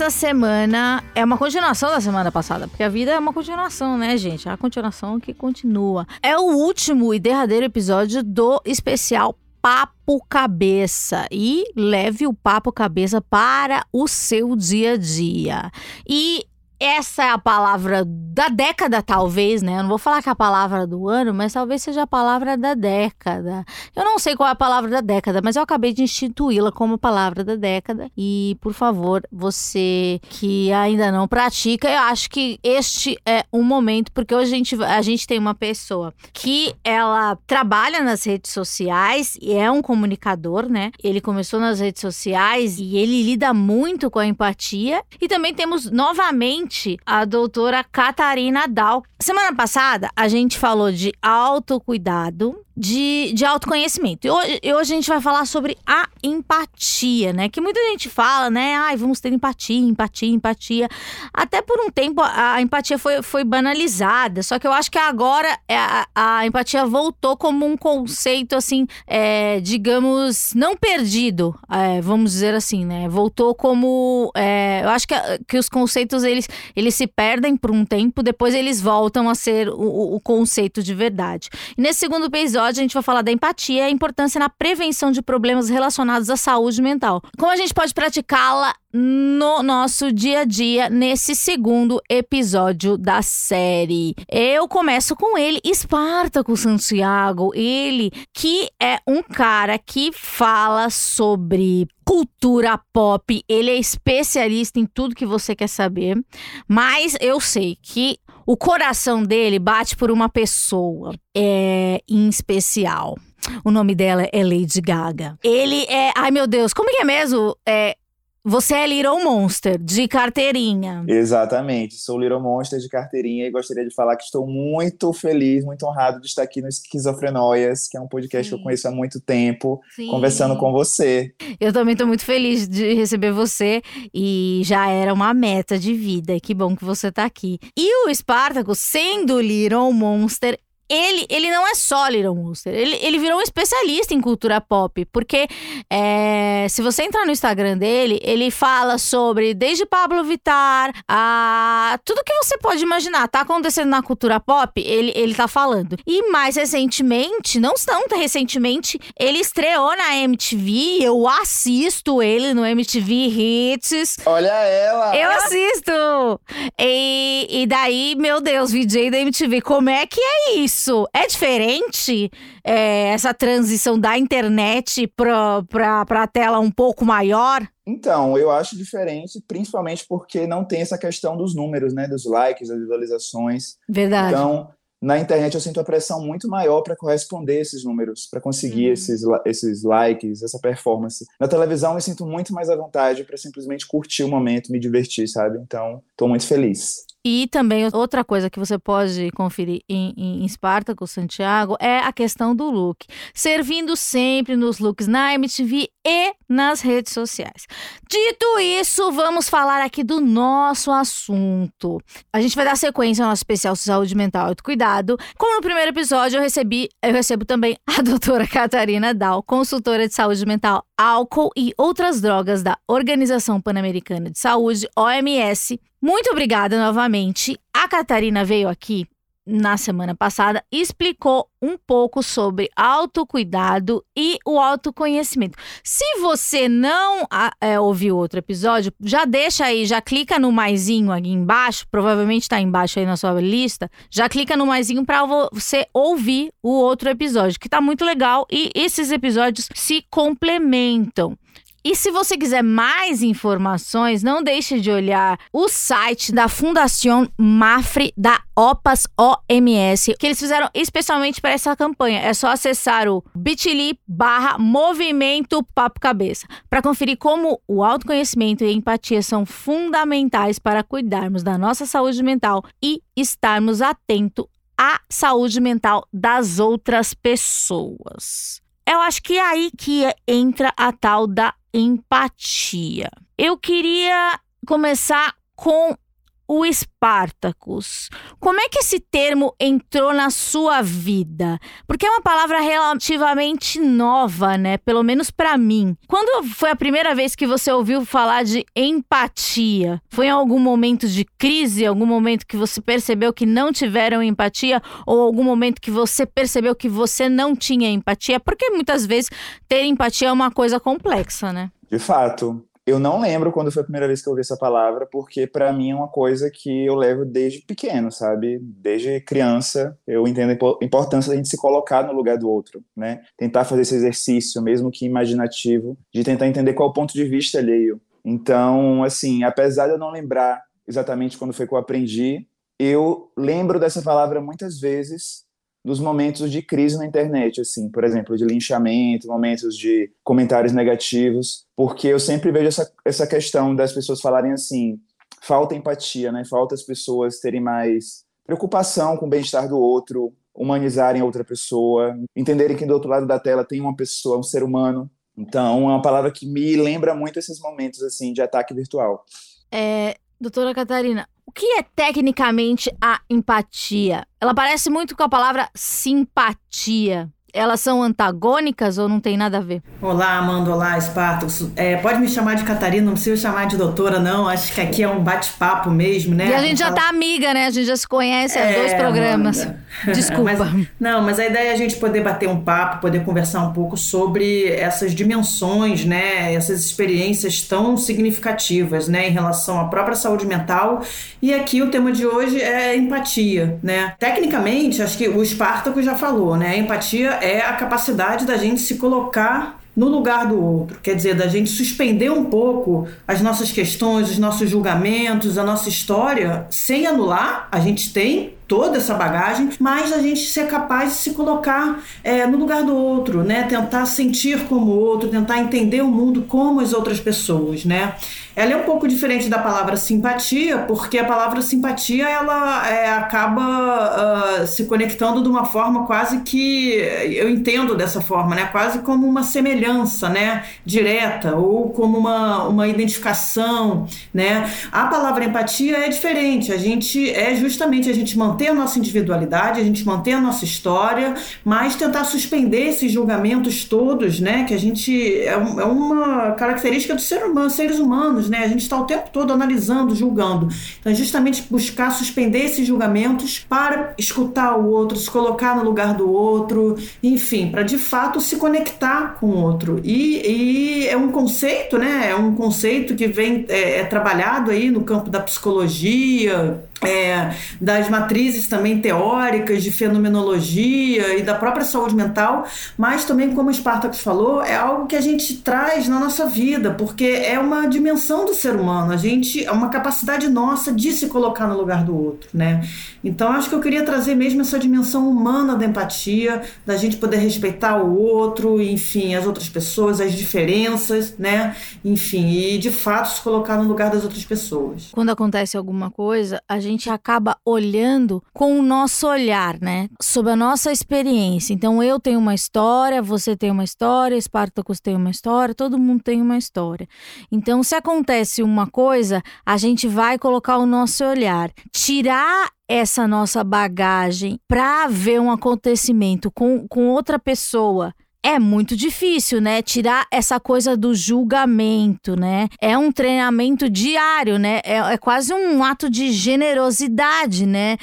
essa semana é uma continuação da semana passada, porque a vida é uma continuação, né, gente? É a continuação que continua. É o último e derradeiro episódio do especial Papo Cabeça e leve o Papo Cabeça para o seu dia a dia. E essa é a palavra da década, talvez, né? Eu não vou falar que é a palavra do ano, mas talvez seja a palavra da década. Eu não sei qual é a palavra da década, mas eu acabei de instituí-la como palavra da década. E, por favor, você que ainda não pratica, eu acho que este é um momento, porque hoje a gente, a gente tem uma pessoa que ela trabalha nas redes sociais e é um comunicador, né? Ele começou nas redes sociais e ele lida muito com a empatia. E também temos novamente a doutora Catarina Dal. Semana passada a gente falou de autocuidado, de, de autoconhecimento. E hoje, hoje a gente vai falar sobre a empatia, né? Que muita gente fala, né? Ai, vamos ter empatia, empatia, empatia. Até por um tempo a, a empatia foi, foi banalizada. Só que eu acho que agora é, a, a empatia voltou como um conceito, assim, é, digamos, não perdido, é, vamos dizer assim, né? Voltou como. É, eu acho que, que os conceitos eles, eles se perdem por um tempo, depois eles voltam a ser o, o conceito de verdade. E nesse segundo episódio, a gente vai falar da empatia e a importância na prevenção de problemas relacionados à saúde mental. Como a gente pode praticá-la no nosso dia a dia nesse segundo episódio da série. Eu começo com ele, Espartaco Santiago, ele que é um cara que fala sobre cultura pop, ele é especialista em tudo que você quer saber, mas eu sei que o coração dele bate por uma pessoa é, em especial. O nome dela é Lady Gaga. Ele é. Ai, meu Deus, como que é mesmo? É, você é Little Monster, de carteirinha. Exatamente, sou Little Monster de carteirinha e gostaria de falar que estou muito feliz, muito honrado de estar aqui no Esquizofrenóias, que é um podcast Sim. que eu conheço há muito tempo, Sim. conversando com você. Eu também estou muito feliz de receber você e já era uma meta de vida. Que bom que você está aqui. E o Espartaco, sendo Little Monster, ele, ele não é só Little Monster, ele, ele virou um especialista em cultura pop, porque é, se você entrar no Instagram dele, ele fala sobre desde Pablo Vittar a tudo que você pode imaginar, tá acontecendo na cultura pop, ele, ele tá falando. E mais recentemente, não tão recentemente, ele estreou na MTV, eu assisto ele no MTV Hits. Olha ela! Eu assisto! E, e daí, meu Deus, VJ da MTV, como é que é isso? Isso é diferente? É, essa transição da internet para a tela um pouco maior? Então, eu acho diferente, principalmente porque não tem essa questão dos números, né? Dos likes, das visualizações. Verdade. Então, na internet eu sinto a pressão muito maior para corresponder esses números, para conseguir uhum. esses, esses likes, essa performance. Na televisão eu sinto muito mais à vontade para simplesmente curtir o momento, me divertir, sabe? Então, estou muito feliz. E também outra coisa que você pode conferir em, em, em Spartacus Santiago é a questão do look. Servindo sempre nos looks na MTV e nas redes sociais. Dito isso, vamos falar aqui do nosso assunto. A gente vai dar sequência ao nosso especial Saúde Mental e Autocuidado. Como no primeiro episódio, eu recebi, eu recebo também a doutora Catarina Dal, consultora de saúde mental, álcool e outras drogas da Organização Pan-Americana de Saúde, OMS, muito obrigada novamente. A Catarina veio aqui na semana passada explicou um pouco sobre autocuidado e o autoconhecimento. Se você não é, ouviu outro episódio, já deixa aí, já clica no maisinho aqui embaixo, provavelmente está embaixo aí na sua lista, já clica no maisinho para você ouvir o outro episódio, que está muito legal e esses episódios se complementam. E se você quiser mais informações, não deixe de olhar o site da Fundação Mafre da OPAS OMS, que eles fizeram especialmente para essa campanha. É só acessar o bit.ly barra movimento papo cabeça para conferir como o autoconhecimento e a empatia são fundamentais para cuidarmos da nossa saúde mental e estarmos atentos a saúde mental das outras pessoas. Eu acho que é aí que entra a tal da empatia. Eu queria começar com o Spartacus. Como é que esse termo entrou na sua vida? Porque é uma palavra relativamente nova, né? Pelo menos para mim. Quando foi a primeira vez que você ouviu falar de empatia? Foi em algum momento de crise, algum momento que você percebeu que não tiveram empatia ou algum momento que você percebeu que você não tinha empatia? Porque muitas vezes ter empatia é uma coisa complexa, né? De fato, eu não lembro quando foi a primeira vez que eu ouvi essa palavra, porque para mim é uma coisa que eu levo desde pequeno, sabe? Desde criança, eu entendo a importância da gente se colocar no lugar do outro, né? Tentar fazer esse exercício, mesmo que imaginativo, de tentar entender qual é o ponto de vista alheio. Então, assim, apesar de eu não lembrar exatamente quando foi que eu aprendi, eu lembro dessa palavra muitas vezes dos momentos de crise na internet, assim, por exemplo, de linchamento, momentos de comentários negativos, porque eu sempre vejo essa, essa questão das pessoas falarem assim, falta empatia, né? Falta as pessoas terem mais preocupação com o bem-estar do outro, humanizarem outra pessoa, entenderem que do outro lado da tela tem uma pessoa, um ser humano. Então, é uma palavra que me lembra muito esses momentos assim de ataque virtual. É, doutora Catarina, o que é tecnicamente a empatia? Ela parece muito com a palavra simpatia. Elas são antagônicas ou não tem nada a ver? Olá, Amanda. Olá, Espartacus. É, pode me chamar de Catarina, não precisa chamar de doutora, não. Acho que aqui é um bate-papo mesmo, né? E a gente já tá amiga, né? A gente já se conhece há é, dois programas. Amanda. Desculpa. mas, não, mas a ideia é a gente poder bater um papo, poder conversar um pouco sobre essas dimensões, né? Essas experiências tão significativas, né? Em relação à própria saúde mental. E aqui o tema de hoje é empatia, né? Tecnicamente, acho que o Espartaco já falou, né? A empatia é a capacidade da gente se colocar no lugar do outro, quer dizer, da gente suspender um pouco as nossas questões, os nossos julgamentos, a nossa história, sem anular, a gente tem toda essa bagagem, mas a gente ser capaz de se colocar é, no lugar do outro, né? Tentar sentir como o outro, tentar entender o mundo como as outras pessoas, né? Ela é um pouco diferente da palavra simpatia, porque a palavra simpatia ela é, acaba uh, se conectando de uma forma quase que eu entendo dessa forma, né? Quase como uma semelhança, né? Direta ou como uma, uma identificação, né? A palavra empatia é diferente. A gente é justamente a gente manter a nossa individualidade, a gente manter a nossa história, mas tentar suspender esses julgamentos todos, né? Que a gente é, é uma característica dos ser humano, seres humanos né? A gente está o tempo todo analisando, julgando. Então, é justamente buscar suspender esses julgamentos para escutar o outro, se colocar no lugar do outro, enfim, para de fato se conectar com o outro. E, e, é um conceito, né? É um conceito que vem é, é trabalhado aí no campo da psicologia, é, das matrizes também teóricas de fenomenologia e da própria saúde mental, mas também, como o Spartacus falou, é algo que a gente traz na nossa vida, porque é uma dimensão do ser humano, a gente é uma capacidade nossa de se colocar no lugar do outro, né? Então, acho que eu queria trazer mesmo essa dimensão humana da empatia, da gente poder respeitar o outro, enfim, as outras pessoas, as diferenças, né? Enfim, e de fato se colocar no lugar das outras pessoas. Quando acontece alguma coisa, a gente gente acaba olhando com o nosso olhar, né? Sobre a nossa experiência. Então, eu tenho uma história, você tem uma história, Spartacus tem uma história, todo mundo tem uma história. Então, se acontece uma coisa, a gente vai colocar o nosso olhar. Tirar essa nossa bagagem para ver um acontecimento com, com outra pessoa é muito difícil, né? Tirar essa coisa do julgamento, né? É um treinamento diário, né? É, é quase um ato de generosidade, né?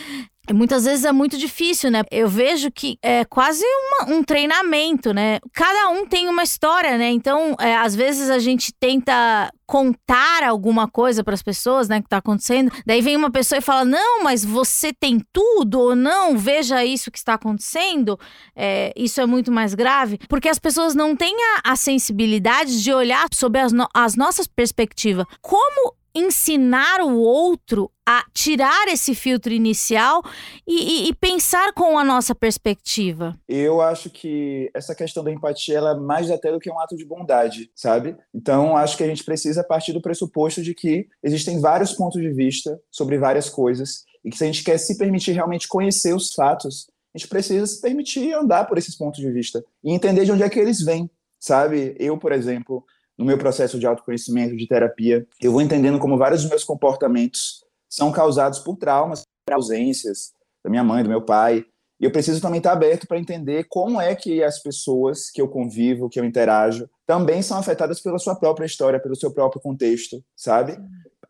Muitas vezes é muito difícil, né? Eu vejo que é quase uma, um treinamento, né? Cada um tem uma história, né? Então, é, às vezes a gente tenta contar alguma coisa para as pessoas, né, que está acontecendo. Daí vem uma pessoa e fala: Não, mas você tem tudo, ou não, veja isso que está acontecendo. É, isso é muito mais grave, porque as pessoas não têm a, a sensibilidade de olhar sobre as, no, as nossas perspectivas. Como ensinar o outro a tirar esse filtro inicial e, e, e, pensar com a nossa perspectiva? Eu acho que essa questão da empatia ela é mais até do que um ato de bondade, sabe? Então acho que a gente precisa partir do pressuposto de que existem vários pontos de vista sobre várias coisas E que se a gente quer se permitir realmente conhecer os fatos, a gente precisa se permitir andar por esses pontos de vista e entender de onde é que eles vêm, sabe? Eu, por exemplo, no meu processo de autoconhecimento, de terapia, eu vou entendendo como vários dos meus comportamentos são causados por traumas, por ausências da minha mãe, do meu pai. E eu preciso também estar aberto para entender como é que as pessoas que eu convivo, que eu interajo, também são afetadas pela sua própria história, pelo seu próprio contexto, sabe?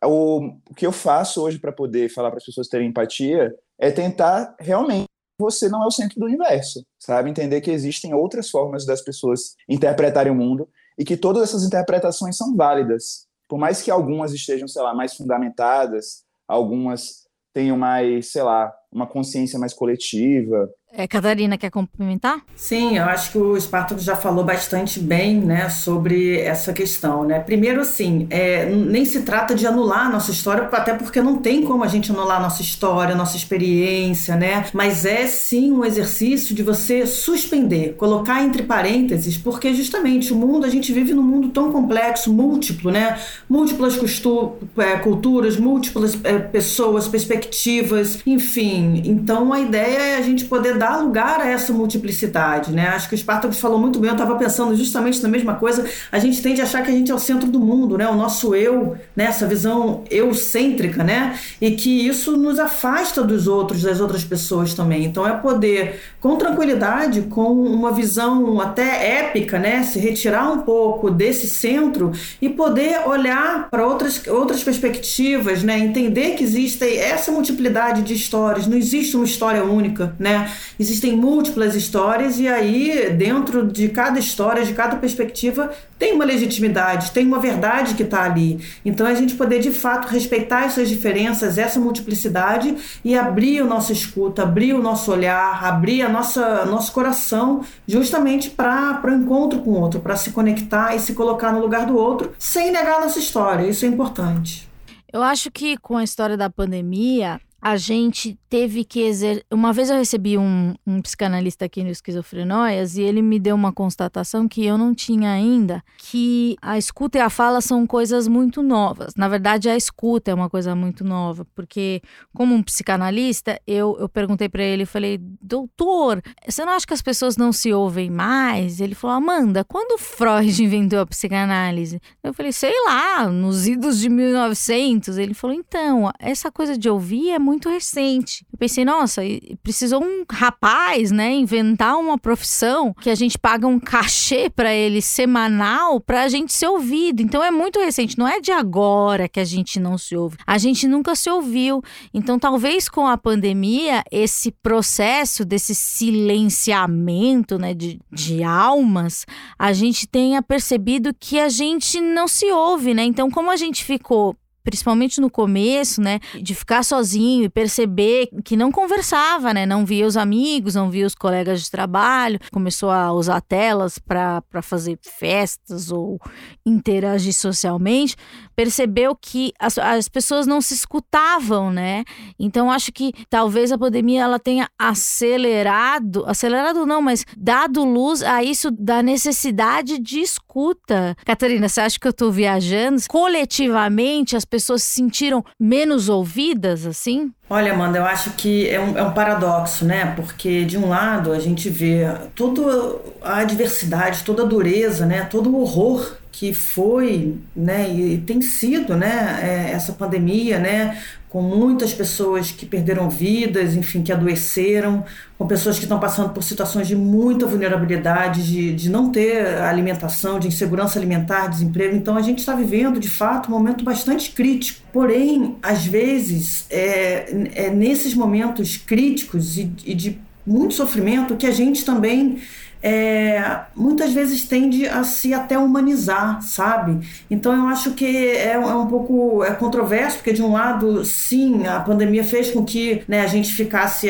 O, o que eu faço hoje para poder falar para as pessoas terem empatia é tentar realmente você não é o centro do universo, sabe? Entender que existem outras formas das pessoas interpretarem o mundo e que todas essas interpretações são válidas. Por mais que algumas estejam, sei lá, mais fundamentadas, algumas tenham mais, sei lá, uma consciência mais coletiva, é, Catarina, quer complementar? Sim, eu acho que o Spartacus já falou bastante bem né, sobre essa questão. Né? Primeiro, assim, é, nem se trata de anular a nossa história, até porque não tem como a gente anular a nossa história, a nossa experiência, né? Mas é sim um exercício de você suspender, colocar entre parênteses, porque justamente o mundo, a gente vive num mundo tão complexo, múltiplo, né? Múltiplas é, culturas, múltiplas é, pessoas, perspectivas, enfim. Então a ideia é a gente poder dar dar lugar a essa multiplicidade, né? Acho que o Spartacus falou muito bem, eu estava pensando justamente na mesma coisa. A gente tende a achar que a gente é o centro do mundo, né? O nosso eu, né? essa visão eucêntrica, né? E que isso nos afasta dos outros, das outras pessoas também. Então é poder, com tranquilidade, com uma visão até épica, né? Se retirar um pouco desse centro e poder olhar para outras, outras perspectivas, né? Entender que existe essa multiplicidade de histórias, não existe uma história única, né? Existem múltiplas histórias e aí dentro de cada história, de cada perspectiva, tem uma legitimidade, tem uma verdade que está ali. Então a gente poder de fato respeitar essas diferenças, essa multiplicidade e abrir o nosso escuta, abrir o nosso olhar, abrir a nossa nosso coração justamente para o encontro com o outro, para se conectar e se colocar no lugar do outro, sem negar a nossa história. Isso é importante. Eu acho que com a história da pandemia, a gente teve que exercer. Uma vez eu recebi um, um, psicanalista aqui no Esquizofrenóias e ele me deu uma constatação que eu não tinha ainda, que a escuta e a fala são coisas muito novas. Na verdade, a escuta é uma coisa muito nova, porque como um psicanalista, eu, eu perguntei para ele, falei, doutor, você não acha que as pessoas não se ouvem mais? Ele falou, Amanda, quando Freud inventou a psicanálise? Eu falei, sei lá, nos idos de 1900. Ele falou, então, essa coisa de ouvir é muito recente. Eu pensei, nossa, precisou um rapaz, né, inventar uma profissão que a gente paga um cachê para ele semanal para a gente ser ouvido. Então é muito recente, não é de agora que a gente não se ouve. A gente nunca se ouviu. Então talvez com a pandemia esse processo desse silenciamento, né, de, de almas, a gente tenha percebido que a gente não se ouve, né? Então como a gente ficou principalmente no começo, né, de ficar sozinho e perceber que não conversava, né, não via os amigos, não via os colegas de trabalho, começou a usar telas para fazer festas ou interagir socialmente, percebeu que as, as pessoas não se escutavam, né? Então acho que talvez a pandemia ela tenha acelerado, acelerado não, mas dado luz a isso da necessidade de escuta. Catarina, você acha que eu estou viajando? Coletivamente as pessoas pessoas se sentiram menos ouvidas, assim? Olha, Amanda, eu acho que é um, é um paradoxo, né? Porque, de um lado, a gente vê toda a adversidade, toda a dureza, né? todo o horror que foi né, e tem sido né, é, essa pandemia, né, com muitas pessoas que perderam vidas, enfim, que adoeceram, com pessoas que estão passando por situações de muita vulnerabilidade, de, de não ter alimentação, de insegurança alimentar, desemprego. Então, a gente está vivendo, de fato, um momento bastante crítico. Porém, às vezes, é, é nesses momentos críticos e, e de muito sofrimento que a gente também é, muitas vezes tende a se até humanizar, sabe? Então eu acho que é, é, um pouco é controverso, porque de um lado, sim, a pandemia fez com que né, a gente ficasse,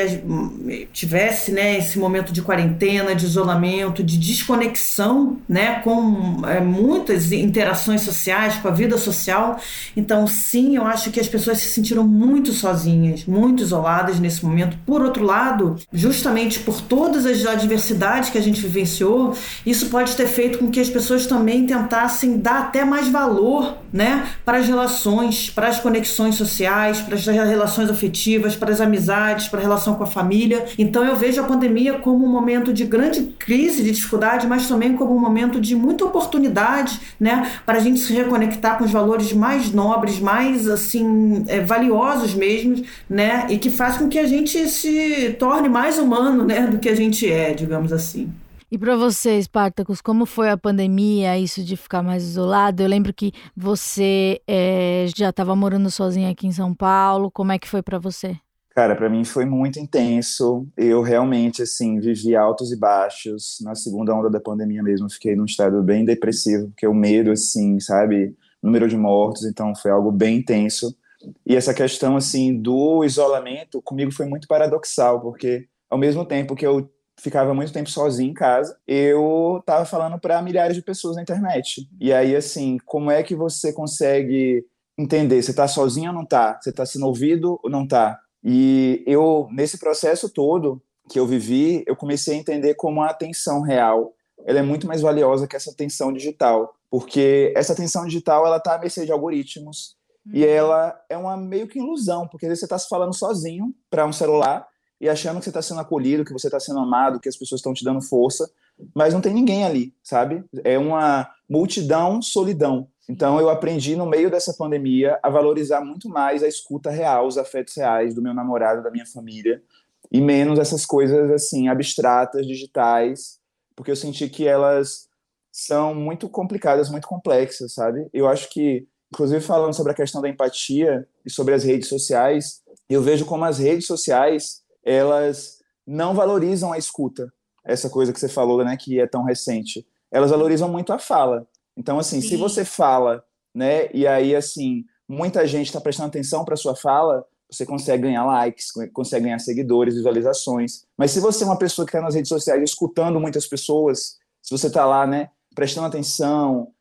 tivesse né, esse momento de quarentena, de isolamento, de desconexão né, com é, muitas interações sociais, com a vida social. Então, sim, eu acho que as pessoas se sentiram muito sozinhas, muito isoladas nesse momento. Por outro lado, justamente por todas as adversidades que a gente vivenciou, isso pode ter feito com que as pessoas também tentassem dar até mais valor né, para as relações, para as conexões sociais, para as relações afetivas, para as amizades, para a relação com a família. Então eu vejo a pandemia como um momento de grande crise, de dificuldade, mas também como um momento de muita oportunidade né, para a gente se reconectar com os valores mais nobres, mais assim é, valiosos mesmo, né, e que faz com que a gente se torne mais humano né, do que a gente é, digamos assim. E para você, Spartacus, como foi a pandemia, isso de ficar mais isolado? Eu lembro que você é, já estava morando sozinha aqui em São Paulo. Como é que foi para você? Cara, para mim foi muito intenso. Eu realmente, assim, vivi altos e baixos. Na segunda onda da pandemia mesmo, fiquei num estado bem depressivo, porque o medo, assim, sabe? Número de mortos, então foi algo bem intenso. E essa questão, assim, do isolamento, comigo foi muito paradoxal, porque ao mesmo tempo que eu ficava muito tempo sozinho em casa, eu tava falando para milhares de pessoas na internet. E aí, assim, como é que você consegue entender? Você tá sozinho ou não tá? Você tá sendo ouvido ou não tá? E eu, nesse processo todo que eu vivi, eu comecei a entender como a atenção real ela é muito mais valiosa que essa atenção digital, porque essa atenção digital ela tá à mercê de algoritmos uhum. e ela é uma meio que ilusão, porque às vezes você está se falando sozinho para um celular e achando que você está sendo acolhido, que você está sendo amado, que as pessoas estão te dando força, mas não tem ninguém ali, sabe? É uma multidão solidão. Então eu aprendi no meio dessa pandemia a valorizar muito mais a escuta real, os afetos reais do meu namorado, da minha família, e menos essas coisas assim abstratas, digitais, porque eu senti que elas são muito complicadas, muito complexas, sabe? Eu acho que, inclusive falando sobre a questão da empatia e sobre as redes sociais, eu vejo como as redes sociais elas não valorizam a escuta, essa coisa que você falou, né, que é tão recente. Elas valorizam muito a fala. Então, assim, Sim. se você fala, né, e aí, assim, muita gente está prestando atenção para sua fala, você consegue ganhar likes, consegue ganhar seguidores, visualizações. Mas se você é uma pessoa que está nas redes sociais escutando muitas pessoas, se você está lá, né, prestando atenção,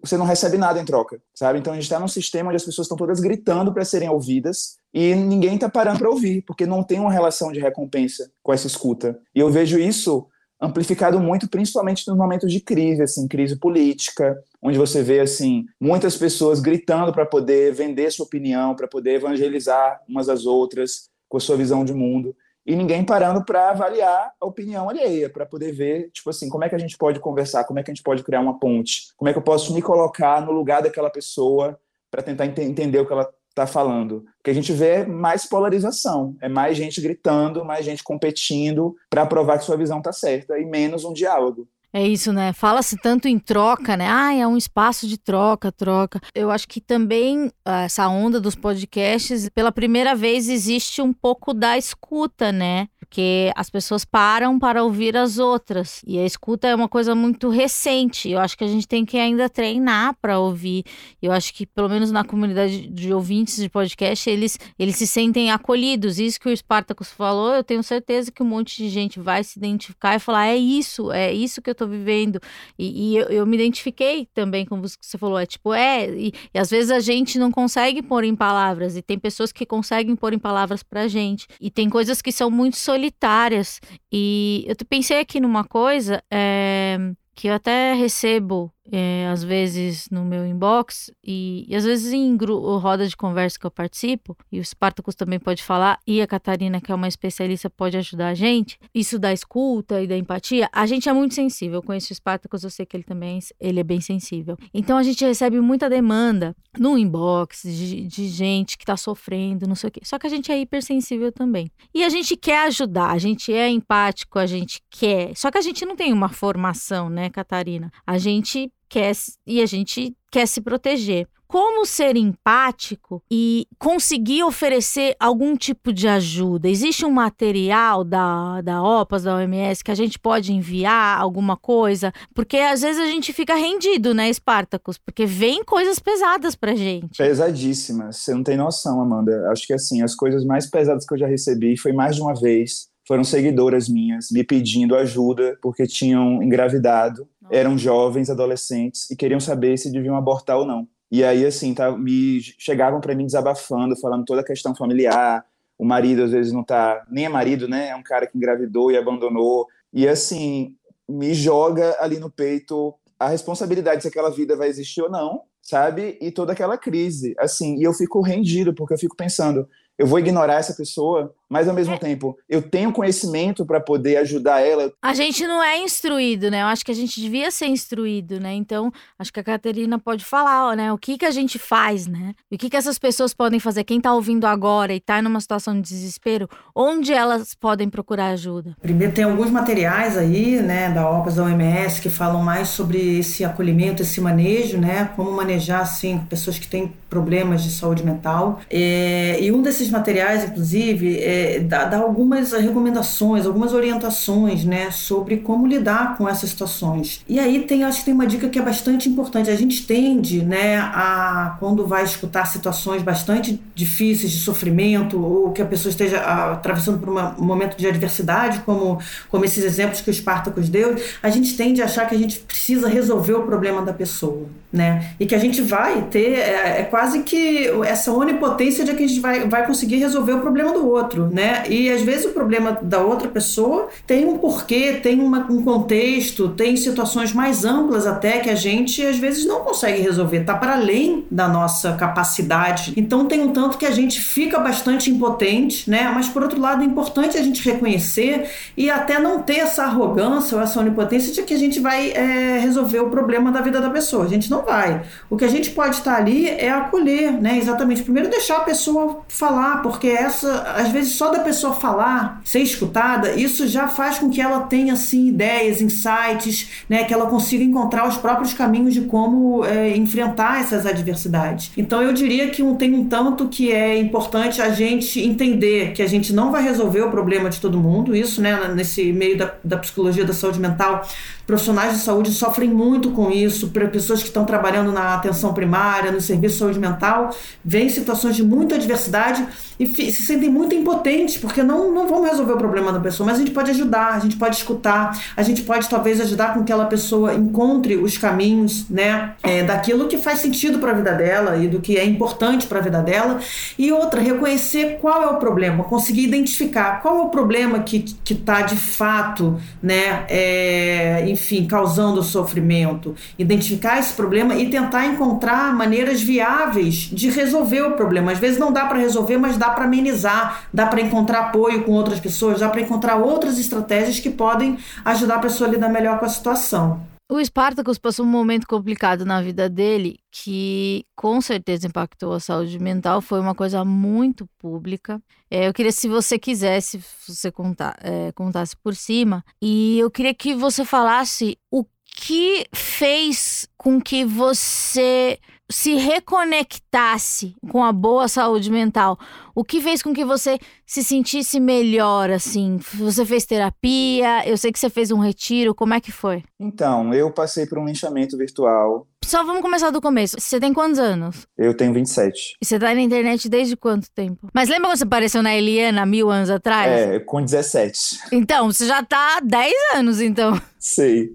você não recebe nada em troca, sabe? Então a gente está num sistema onde as pessoas estão todas gritando para serem ouvidas e ninguém está parando para ouvir, porque não tem uma relação de recompensa com essa escuta. E eu vejo isso amplificado muito, principalmente nos momentos de crise, assim, crise política, onde você vê assim muitas pessoas gritando para poder vender sua opinião, para poder evangelizar umas às outras com a sua visão de mundo e ninguém parando para avaliar a opinião alheia, para poder ver, tipo assim, como é que a gente pode conversar, como é que a gente pode criar uma ponte, como é que eu posso me colocar no lugar daquela pessoa para tentar ent entender o que ela está falando. O que a gente vê é mais polarização, é mais gente gritando, mais gente competindo para provar que sua visão está certa e menos um diálogo. É isso, né? Fala-se tanto em troca, né? Ah, é um espaço de troca, troca. Eu acho que também ah, essa onda dos podcasts, pela primeira vez existe um pouco da escuta, né? porque as pessoas param para ouvir as outras. E a escuta é uma coisa muito recente. Eu acho que a gente tem que ainda treinar para ouvir. Eu acho que, pelo menos na comunidade de ouvintes de podcast, eles, eles se sentem acolhidos. Isso que o Spartacus falou, eu tenho certeza que um monte de gente vai se identificar e falar: é isso, é isso que eu estou vivendo. E, e eu, eu, me identifiquei também com o que você falou. É tipo, é. E, e às vezes a gente não consegue pôr em palavras. E tem pessoas que conseguem pôr em palavras para gente. E tem coisas que são muito solitárias. E eu pensei aqui numa coisa é, que eu até recebo é, às vezes no meu inbox e, e às vezes em roda de conversa que eu participo, e o Spartacus também pode falar, e a Catarina, que é uma especialista, pode ajudar a gente, isso da escuta e da empatia, a gente é muito sensível. Conheço o Spartacus, eu sei que ele também ele é bem sensível. Então a gente recebe muita demanda no inbox de, de gente que tá sofrendo, não sei o quê. Só que a gente é hipersensível também. E a gente quer ajudar, a gente é empático, a gente quer. Só que a gente não tem uma formação, né, Catarina? A gente quer e a gente quer se proteger. Como ser empático e conseguir oferecer algum tipo de ajuda? Existe um material da, da OPAS, da OMS, que a gente pode enviar alguma coisa? Porque às vezes a gente fica rendido, né, Espartacus? Porque vem coisas pesadas pra gente. Pesadíssimas. Você não tem noção, Amanda. Acho que assim, as coisas mais pesadas que eu já recebi foi mais de uma vez foram seguidoras minhas me pedindo ajuda porque tinham engravidado, Nossa. eram jovens, adolescentes e queriam saber se deviam abortar ou não. E aí, assim, tá, me chegavam para mim desabafando, falando toda a questão familiar. O marido às vezes não tá, nem é marido, né? É um cara que engravidou e abandonou. E assim, me joga ali no peito a responsabilidade se aquela vida vai existir ou não, sabe? E toda aquela crise, assim, e eu fico rendido porque eu fico pensando, eu vou ignorar essa pessoa, mas ao mesmo tempo eu tenho conhecimento para poder ajudar ela. A gente não é instruído, né? Eu acho que a gente devia ser instruído, né? Então, acho que a Caterina pode falar, ó, né? O que que a gente faz, né? E o que que essas pessoas podem fazer? Quem tá ouvindo agora e tá numa situação de desespero, onde elas podem procurar ajuda? Primeiro, tem alguns materiais aí, né, da OPAS, da OMS, que falam mais sobre esse acolhimento, esse manejo, né? Como manejar, assim, pessoas que têm problemas de saúde mental. É, e um desses materiais, inclusive, é, dá, algumas recomendações, algumas orientações, né, sobre como lidar com essas situações. E aí tem, acho que tem uma dica que é bastante importante. A gente tende, né, a quando vai escutar situações bastante difíceis de sofrimento ou que a pessoa esteja atravessando por uma, um momento de adversidade, como como esses exemplos que o Espartacus deu, a gente tende a achar que a gente precisa resolver o problema da pessoa, né? E que a gente vai ter é, é quase que essa onipotência de que a gente vai, vai conseguir resolver o problema do outro, né? E às vezes o problema da outra pessoa tem um porquê, tem uma, um contexto, tem situações mais amplas até que a gente às vezes não consegue resolver, tá para além da nossa capacidade. Então tem um tanto que a gente fica bastante impotente, né? Mas por outro lado é importante a gente reconhecer e até não ter essa arrogância ou essa onipotência de que a gente vai é, resolver o problema da vida da pessoa. A gente não vai. O que a gente pode estar ali é acolher, né? Exatamente. Primeiro deixar a pessoa falar, porque essa, às vezes, só da pessoa falar, ser escutada, isso já faz com que ela tenha assim ideias, insights, né? Que ela consiga encontrar os próprios caminhos de como é, enfrentar essas adversidades. Então eu diria que um, tem um tanto que é importante a gente entender que a gente não vai resolver o problema de todo mundo, isso, né? Nesse meio da, da psicologia da saúde mental, profissionais de saúde sofrem muito com isso, para pessoas que estão trabalhando na atenção primária, no serviço de saúde mental, vêm situações de muita adversidade e se sentem muito impotentes, porque não, não vamos resolver o problema da pessoa, mas a gente pode ajudar, a gente pode escutar, a gente pode talvez ajudar com que aquela pessoa encontre os caminhos, né, é, daquilo que faz sentido para a vida dela e do que é importante para a vida dela. E outra, reconhecer qual é o problema, conseguir identificar qual é o problema que está de fato, né, é, enfim, causando sofrimento, identificar esse problema e tentar encontrar maneiras viáveis de resolver o problema. Às vezes não dá para resolver, mas dá para amenizar, dá para encontrar apoio com outras pessoas, dá para encontrar outras estratégias que podem ajudar a pessoa a lidar melhor com a situação. O Spartacus passou um momento complicado na vida dele que com certeza impactou a saúde mental. Foi uma coisa muito pública. É, eu queria, se você quisesse, você contar, é, contasse por cima. E eu queria que você falasse o que fez com que você se reconectasse com a boa saúde mental? O que fez com que você se sentisse melhor, assim? Você fez terapia? Eu sei que você fez um retiro. Como é que foi? Então, eu passei por um linchamento virtual. Só vamos começar do começo. Você tem quantos anos? Eu tenho 27. E você tá na internet desde quanto tempo? Mas lembra quando você apareceu na Eliana mil anos atrás? É, com 17. Então, você já tá há 10 anos, então. Sei.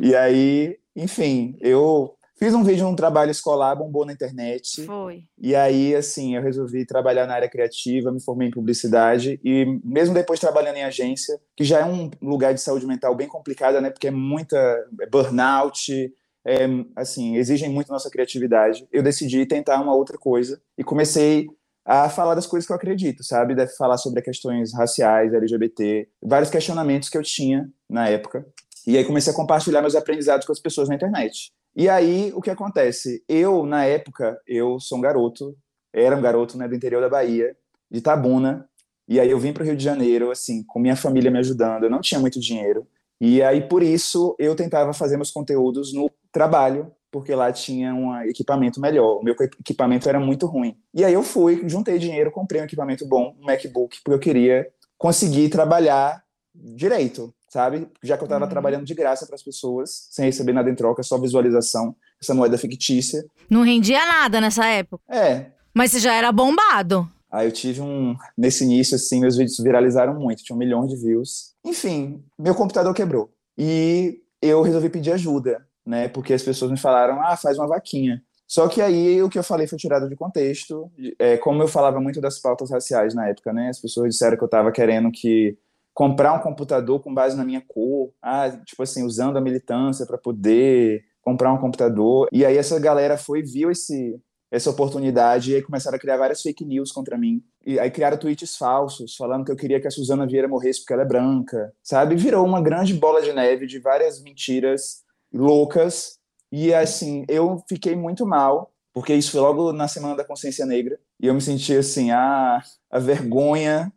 E aí, enfim, eu Fiz um vídeo num trabalho escolar, bombou na internet. Foi. E aí, assim, eu resolvi trabalhar na área criativa, me formei em publicidade e mesmo depois trabalhando em agência, que já é um lugar de saúde mental bem complicado, né? Porque é muita é burnout, é, assim, exigem muito nossa criatividade. Eu decidi tentar uma outra coisa e comecei a falar das coisas que eu acredito, sabe? Deve falar sobre questões raciais, LGBT, vários questionamentos que eu tinha na época. E aí comecei a compartilhar meus aprendizados com as pessoas na internet. E aí, o que acontece? Eu, na época, eu sou um garoto, era um garoto né, do interior da Bahia, de Tabuna, e aí eu vim para o Rio de Janeiro, assim, com minha família me ajudando, eu não tinha muito dinheiro, e aí por isso eu tentava fazer meus conteúdos no trabalho, porque lá tinha um equipamento melhor, o meu equipamento era muito ruim. E aí eu fui, juntei dinheiro, comprei um equipamento bom, um MacBook, porque eu queria conseguir trabalhar direito, sabe? Já que eu estava uhum. trabalhando de graça para as pessoas, sem receber nada em troca, só visualização, essa moeda fictícia. Não rendia nada nessa época. É. Mas você já era bombado. Aí eu tive um. Nesse início, assim, meus vídeos viralizaram muito, tinha um milhão de views. Enfim, meu computador quebrou. E eu resolvi pedir ajuda, né? Porque as pessoas me falaram, ah, faz uma vaquinha. Só que aí o que eu falei foi tirado de contexto. É, como eu falava muito das pautas raciais na época, né? As pessoas disseram que eu estava querendo que comprar um computador com base na minha cor, ah, tipo assim, usando a militância para poder comprar um computador. E aí essa galera foi, viu esse, essa oportunidade e aí começaram a criar várias fake news contra mim. E aí criaram tweets falsos, falando que eu queria que a Suzana Vieira morresse porque ela é branca, sabe? Virou uma grande bola de neve de várias mentiras loucas. E assim, eu fiquei muito mal, porque isso foi logo na Semana da Consciência Negra. E eu me senti assim, a, a vergonha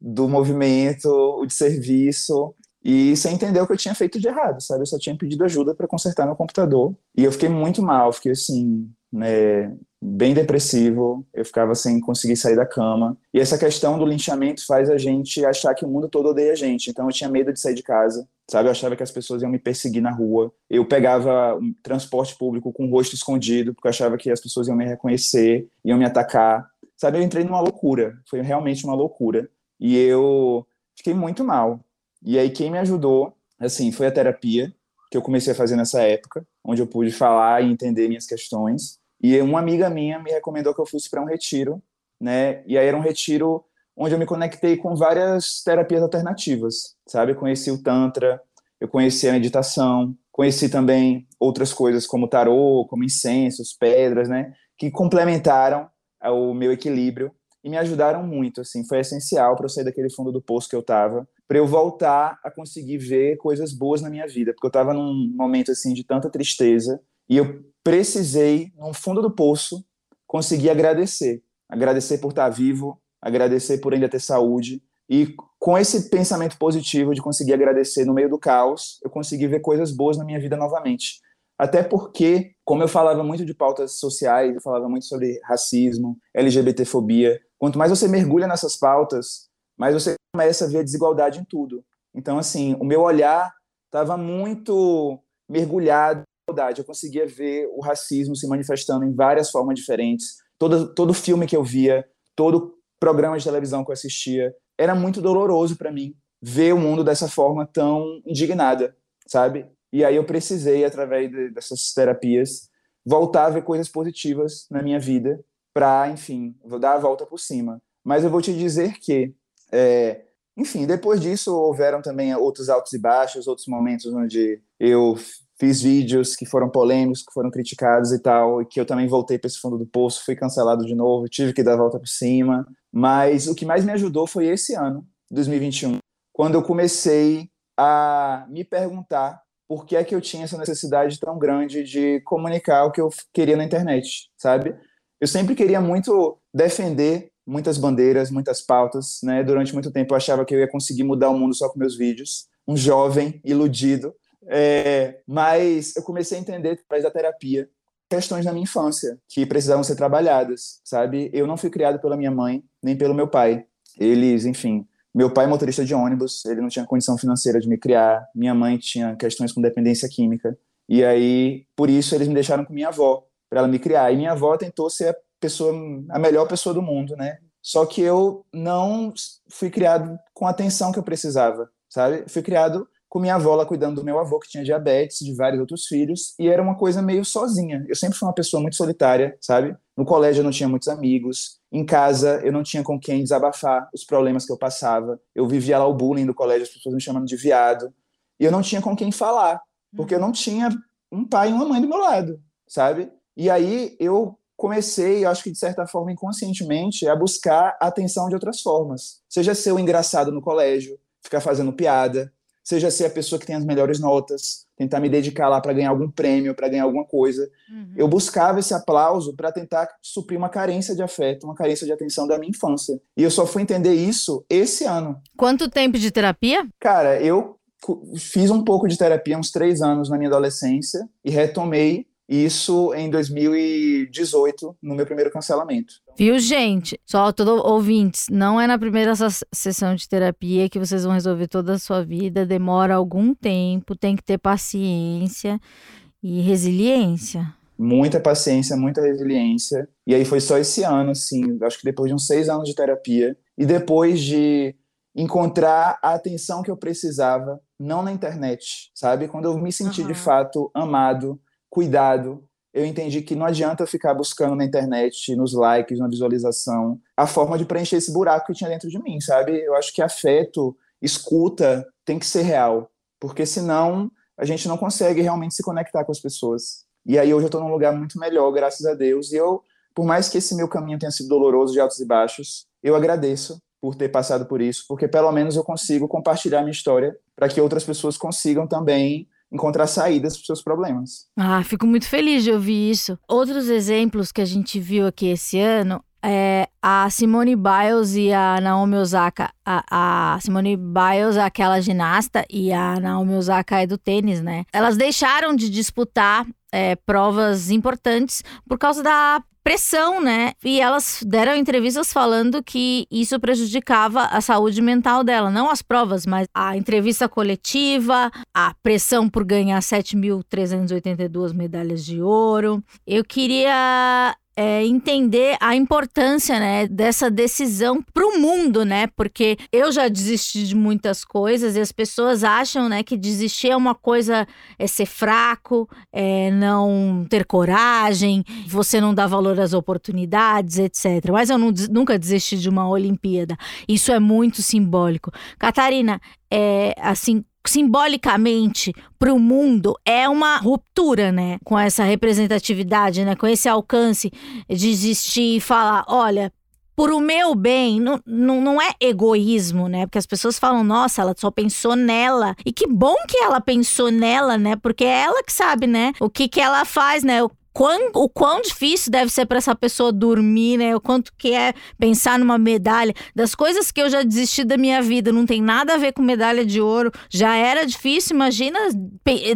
do movimento, o de serviço, e sem entender o que eu tinha feito de errado, sabe? Eu só tinha pedido ajuda para consertar meu computador. E eu fiquei muito mal, fiquei assim, né, bem depressivo, eu ficava sem conseguir sair da cama. E essa questão do linchamento faz a gente achar que o mundo todo odeia a gente. Então eu tinha medo de sair de casa, sabe? Eu achava que as pessoas iam me perseguir na rua. Eu pegava um transporte público com o rosto escondido, porque eu achava que as pessoas iam me reconhecer, iam me atacar. Sabe? Eu entrei numa loucura, foi realmente uma loucura. E eu fiquei muito mal. E aí quem me ajudou, assim, foi a terapia que eu comecei a fazer nessa época, onde eu pude falar e entender minhas questões. E uma amiga minha me recomendou que eu fosse para um retiro, né? E aí era um retiro onde eu me conectei com várias terapias alternativas, sabe? Eu conheci o tantra, eu conheci a meditação, conheci também outras coisas como tarô, como incensos, pedras, né? Que complementaram o meu equilíbrio e me ajudaram muito, assim, foi essencial para eu sair daquele fundo do poço que eu estava, para eu voltar a conseguir ver coisas boas na minha vida, porque eu estava num momento assim de tanta tristeza e eu precisei, no fundo do poço, conseguir agradecer, agradecer por estar vivo, agradecer por ainda ter saúde e com esse pensamento positivo de conseguir agradecer no meio do caos, eu consegui ver coisas boas na minha vida novamente. Até porque, como eu falava muito de pautas sociais, eu falava muito sobre racismo, LGBTfobia, quanto mais você mergulha nessas pautas, mais você começa a ver a desigualdade em tudo. Então, assim, o meu olhar estava muito mergulhado em desigualdade. Eu conseguia ver o racismo se manifestando em várias formas diferentes. Todo, todo filme que eu via, todo programa de televisão que eu assistia, era muito doloroso para mim ver o mundo dessa forma tão indignada, sabe? E aí eu precisei, através de, dessas terapias, voltar a ver coisas positivas na minha vida para, enfim, vou dar a volta por cima. Mas eu vou te dizer que, é, enfim, depois disso houveram também outros altos e baixos, outros momentos onde eu fiz vídeos que foram polêmicos, que foram criticados e tal, e que eu também voltei para esse fundo do poço, fui cancelado de novo, tive que dar a volta por cima. Mas o que mais me ajudou foi esse ano, 2021, quando eu comecei a me perguntar por que é que eu tinha essa necessidade tão grande de comunicar o que eu queria na internet, sabe? Eu sempre queria muito defender muitas bandeiras, muitas pautas, né? Durante muito tempo eu achava que eu ia conseguir mudar o mundo só com meus vídeos, um jovem iludido, é, mas eu comecei a entender através da terapia questões da minha infância que precisavam ser trabalhadas, sabe? Eu não fui criado pela minha mãe nem pelo meu pai. Eles, enfim, meu pai é motorista de ônibus, ele não tinha condição financeira de me criar. Minha mãe tinha questões com dependência química. E aí, por isso, eles me deixaram com minha avó, para ela me criar. E minha avó tentou ser a pessoa, a melhor pessoa do mundo, né? Só que eu não fui criado com a atenção que eu precisava, sabe? Fui criado com minha avó lá cuidando do meu avô, que tinha diabetes, de vários outros filhos, e era uma coisa meio sozinha. Eu sempre fui uma pessoa muito solitária, sabe? No colégio eu não tinha muitos amigos, em casa eu não tinha com quem desabafar os problemas que eu passava. Eu vivia lá o bullying do colégio, as pessoas me chamando de viado, e eu não tinha com quem falar, porque eu não tinha um pai e uma mãe do meu lado, sabe? E aí eu comecei, acho que de certa forma inconscientemente, a buscar a atenção de outras formas. Seja ser o engraçado no colégio, ficar fazendo piada, seja ser a pessoa que tem as melhores notas, tentar me dedicar lá para ganhar algum prêmio, para ganhar alguma coisa. Uhum. Eu buscava esse aplauso para tentar suprir uma carência de afeto, uma carência de atenção da minha infância. E eu só fui entender isso esse ano. Quanto tempo de terapia? Cara, eu fiz um pouco de terapia uns três anos na minha adolescência e retomei isso em 2018, no meu primeiro cancelamento. Viu, gente? Só todo ouvintes, não é na primeira sessão de terapia que vocês vão resolver toda a sua vida, demora algum tempo, tem que ter paciência e resiliência. Muita paciência, muita resiliência. E aí foi só esse ano, assim, acho que depois de uns seis anos de terapia, e depois de encontrar a atenção que eu precisava, não na internet, sabe? Quando eu me senti uhum. de fato amado, cuidado. Eu entendi que não adianta ficar buscando na internet, nos likes, na visualização, a forma de preencher esse buraco que tinha dentro de mim, sabe? Eu acho que afeto escuta tem que ser real, porque senão a gente não consegue realmente se conectar com as pessoas. E aí hoje eu estou num lugar muito melhor, graças a Deus. E eu, por mais que esse meu caminho tenha sido doloroso de altos e baixos, eu agradeço por ter passado por isso, porque pelo menos eu consigo compartilhar minha história para que outras pessoas consigam também encontrar saídas para os seus problemas. Ah, fico muito feliz de ouvir isso. Outros exemplos que a gente viu aqui esse ano é a Simone Biles e a Naomi Osaka. A, a, Simone Biles é aquela ginasta e a Naomi Osaka é do tênis, né? Elas deixaram de disputar é, provas importantes por causa da pressão, né? E elas deram entrevistas falando que isso prejudicava a saúde mental dela, não as provas, mas a entrevista coletiva, a pressão por ganhar 7.382 medalhas de ouro. Eu queria é, entender a importância né, dessa decisão para o mundo, né? Porque eu já desisti de muitas coisas e as pessoas acham né, que desistir é uma coisa é ser fraco, é não ter coragem, você não dá valor às oportunidades, etc. Mas eu não, nunca desisti de uma Olimpíada. Isso é muito simbólico. Catarina, é assim, simbolicamente para o mundo é uma ruptura, né? Com essa representatividade, né? Com esse alcance de existir e falar, olha, por o meu bem, não, não, não é egoísmo, né? Porque as pessoas falam, nossa, ela só pensou nela. E que bom que ela pensou nela, né? Porque é ela que sabe, né? O que, que ela faz, né? Quão, o quão difícil deve ser para essa pessoa dormir, né? O quanto que é pensar numa medalha. Das coisas que eu já desisti da minha vida, não tem nada a ver com medalha de ouro. Já era difícil, imagina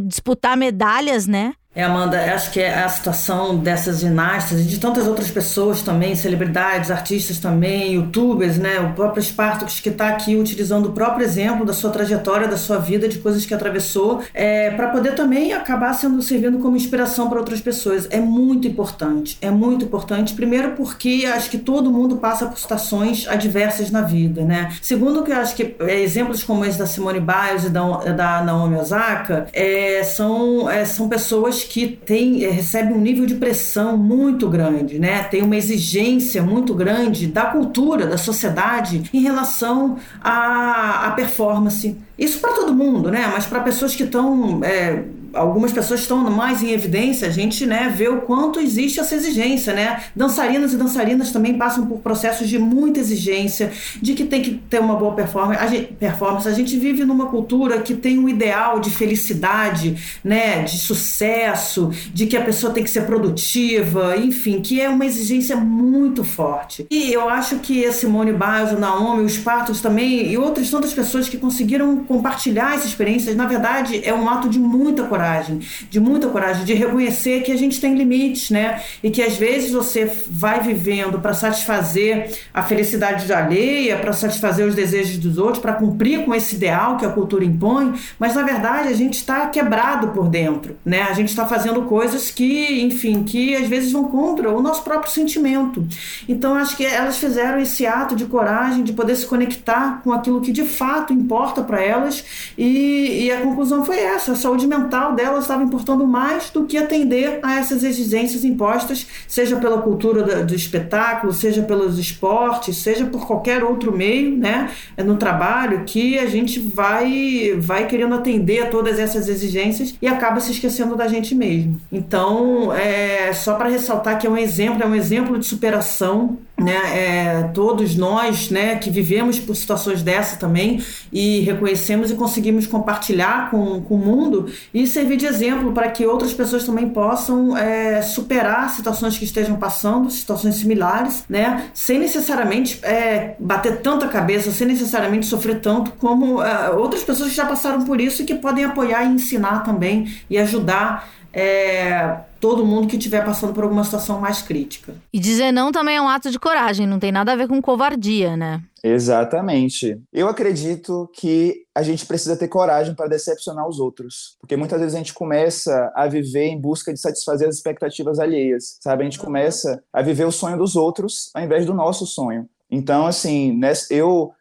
disputar medalhas, né? É, Amanda, acho que é a situação dessas ginastas e de tantas outras pessoas também, celebridades, artistas também, youtubers, né? O próprio Spartacus que está aqui utilizando o próprio exemplo da sua trajetória, da sua vida, de coisas que atravessou, é, para poder também acabar sendo servindo como inspiração para outras pessoas. É muito importante, é muito importante. Primeiro porque acho que todo mundo passa por situações adversas na vida, né? Segundo que eu acho que é, exemplos como esse da Simone Biles e da, da Naomi Osaka é, são, é, são pessoas que tem, eh, recebem um nível de pressão muito grande, né? Tem uma exigência muito grande da cultura, da sociedade em relação à, à performance. Isso para todo mundo, né? Mas para pessoas que estão é, algumas pessoas estão mais em evidência, a gente né, vê o quanto existe essa exigência, né? Dançarinas e dançarinas também passam por processos de muita exigência, de que tem que ter uma boa performance. A gente, performance. A gente vive numa cultura que tem um ideal de felicidade, né, de sucesso, de que a pessoa tem que ser produtiva, enfim, que é uma exigência muito forte. E eu acho que a Simone Biles, o Naomi, os Partos também e outras tantas pessoas que conseguiram compartilhar essas experiências, na verdade, é um ato de muita coragem coragem, de muita coragem, de reconhecer que a gente tem limites, né? E que às vezes você vai vivendo para satisfazer a felicidade de alheia, para satisfazer os desejos dos outros, para cumprir com esse ideal que a cultura impõe, mas na verdade a gente está quebrado por dentro, né? A gente está fazendo coisas que, enfim, que às vezes vão contra o nosso próprio sentimento. Então acho que elas fizeram esse ato de coragem, de poder se conectar com aquilo que de fato importa para elas e, e a conclusão foi essa: a saúde mental dela estava importando mais do que atender a essas exigências impostas, seja pela cultura do espetáculo, seja pelos esportes, seja por qualquer outro meio, né, no trabalho, que a gente vai, vai querendo atender a todas essas exigências e acaba se esquecendo da gente mesmo. Então, é, só para ressaltar que é um exemplo, é um exemplo de superação né, é, todos nós né, que vivemos por situações dessa também e reconhecemos e conseguimos compartilhar com, com o mundo e servir de exemplo para que outras pessoas também possam é, superar situações que estejam passando, situações similares, né, sem necessariamente é, bater tanta cabeça, sem necessariamente sofrer tanto como é, outras pessoas que já passaram por isso e que podem apoiar e ensinar também e ajudar é, todo mundo que estiver passando por alguma situação mais crítica. E dizer não também é um ato de coragem, não tem nada a ver com covardia, né? Exatamente. Eu acredito que a gente precisa ter coragem para decepcionar os outros, porque muitas vezes a gente começa a viver em busca de satisfazer as expectativas alheias, sabe? A gente começa a viver o sonho dos outros ao invés do nosso sonho. Então, assim, eu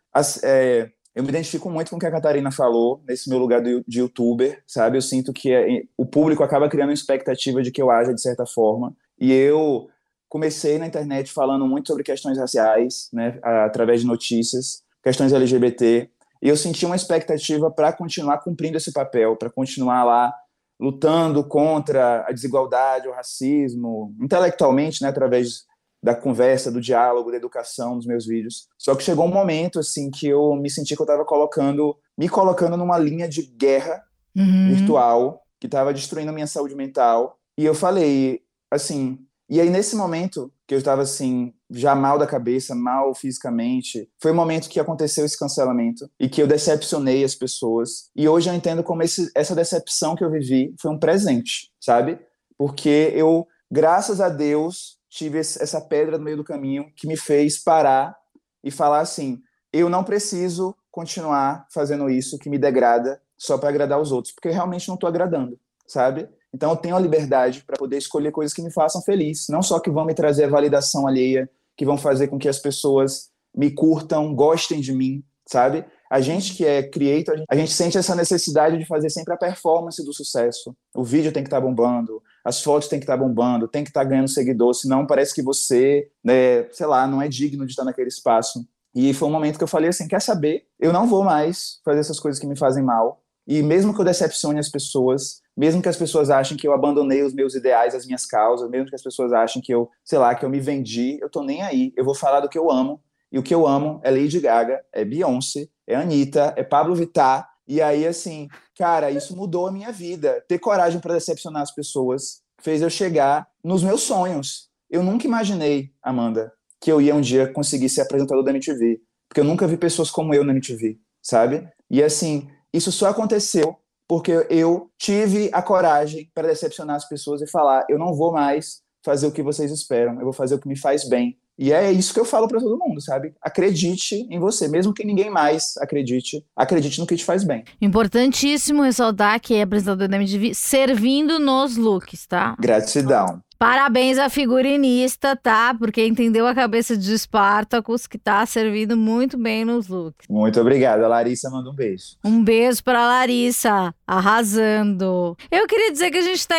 é, eu me identifico muito com o que a Catarina falou nesse meu lugar de youtuber, sabe? Eu sinto que é, o público acaba criando uma expectativa de que eu haja de certa forma. E eu comecei na internet falando muito sobre questões raciais, né, através de notícias, questões LGBT. E eu senti uma expectativa para continuar cumprindo esse papel, para continuar lá lutando contra a desigualdade, o racismo, intelectualmente, né, através da conversa, do diálogo, da educação nos meus vídeos. Só que chegou um momento assim que eu me senti que eu estava colocando, me colocando numa linha de guerra uhum. virtual que estava destruindo a minha saúde mental. E eu falei, assim, e aí nesse momento que eu estava assim, já mal da cabeça, mal fisicamente, foi o momento que aconteceu esse cancelamento e que eu decepcionei as pessoas. E hoje eu entendo como esse, essa decepção que eu vivi foi um presente, sabe? Porque eu, graças a Deus, tive essa pedra no meio do caminho que me fez parar e falar assim: eu não preciso continuar fazendo isso que me degrada só para agradar os outros, porque realmente não estou agradando, sabe? Então eu tenho a liberdade para poder escolher coisas que me façam feliz, não só que vão me trazer a validação alheia, que vão fazer com que as pessoas me curtam, gostem de mim, sabe? A gente que é creator, a gente sente essa necessidade de fazer sempre a performance do sucesso. O vídeo tem que estar tá bombando, as fotos tem que estar tá bombando, tem que estar tá ganhando seguidor, senão parece que você, né, sei lá, não é digno de estar naquele espaço. E foi um momento que eu falei assim, quer saber? Eu não vou mais fazer essas coisas que me fazem mal. E mesmo que eu decepcione as pessoas, mesmo que as pessoas achem que eu abandonei os meus ideais, as minhas causas, mesmo que as pessoas achem que eu, sei lá, que eu me vendi, eu tô nem aí. Eu vou falar do que eu amo. E o que eu amo é Lady Gaga, é Beyoncé, é Anitta, é Pablo Vittar. E aí, assim, cara, isso mudou a minha vida. Ter coragem para decepcionar as pessoas fez eu chegar nos meus sonhos. Eu nunca imaginei, Amanda, que eu ia um dia conseguir ser apresentador da MTV. Porque eu nunca vi pessoas como eu na MTV, sabe? E assim, isso só aconteceu porque eu tive a coragem para decepcionar as pessoas e falar: eu não vou mais fazer o que vocês esperam, eu vou fazer o que me faz bem. E é isso que eu falo para todo mundo, sabe? Acredite em você, mesmo que ninguém mais acredite, acredite no que te faz bem. Importantíssimo ressaltar que é apresentador da MTV servindo nos looks, tá? Gratidão. Parabéns à figurinista, tá? Porque entendeu a cabeça de Spartacus, que tá servindo muito bem nos looks. Muito obrigado. A Larissa manda um beijo. Um beijo pra Larissa, arrasando. Eu queria dizer que a gente tá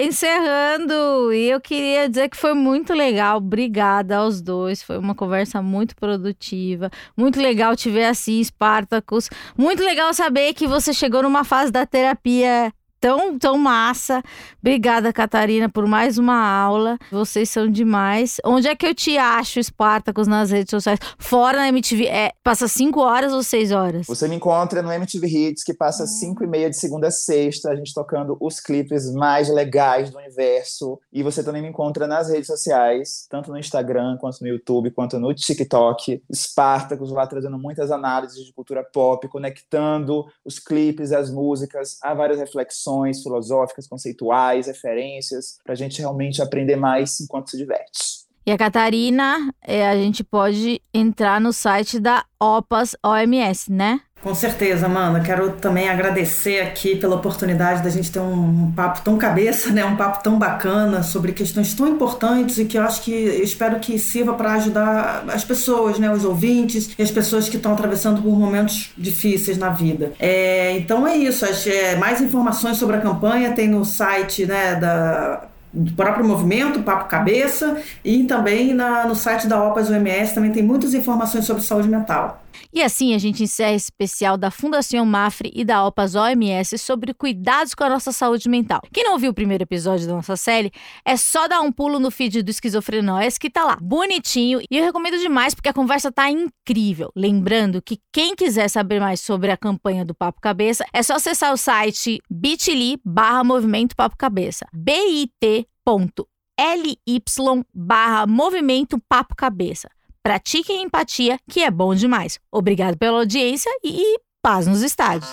encerrando e eu queria dizer que foi muito legal. Obrigada aos dois. Foi uma conversa muito produtiva. Muito legal te ver assim, Spartacus. Muito legal saber que você chegou numa fase da terapia tão, tão massa. Obrigada, Catarina, por mais uma aula. Vocês são demais. Onde é que eu te acho, Espartacos, nas redes sociais? Fora na MTV, é, passa 5 horas ou 6 horas? Você me encontra no MTV Hits, que passa 5 e meia de segunda a sexta, a gente tocando os clipes mais legais do universo. E você também me encontra nas redes sociais, tanto no Instagram, quanto no YouTube, quanto no TikTok. Espartacos lá trazendo muitas análises de cultura pop, conectando os clipes, as músicas, a várias reflexões reflexões filosóficas, conceituais, referências, para a gente realmente aprender mais enquanto se diverte. E a Catarina, é, a gente pode entrar no site da OPAS OMS, né? Com certeza, Amanda. Quero também agradecer aqui pela oportunidade da gente ter um, papo tão cabeça, né? Um papo tão bacana sobre questões tão importantes e que eu acho que eu espero que sirva para ajudar as pessoas, né? Os ouvintes e as pessoas que estão atravessando por momentos difíceis na vida. É, então é isso. É, mais informações sobre a campanha tem no site, né? Da do próprio movimento, Papo Cabeça, e também na, no site da OPAS UMS também tem muitas informações sobre saúde mental. E assim a gente encerra esse especial da Fundação Mafre e da OPAS OMS sobre cuidados com a nossa saúde mental. Quem não viu o primeiro episódio da nossa série, é só dar um pulo no feed do Esquizofrenóias que tá lá, bonitinho, e eu recomendo demais porque a conversa tá incrível. Lembrando que quem quiser saber mais sobre a campanha do Papo Cabeça, é só acessar o site bit.ly barra movimento Papo Cabeça, bit.ly barra movimento Papo Cabeça. Pratiquem empatia, que é bom demais. Obrigado pela audiência e paz nos estádios.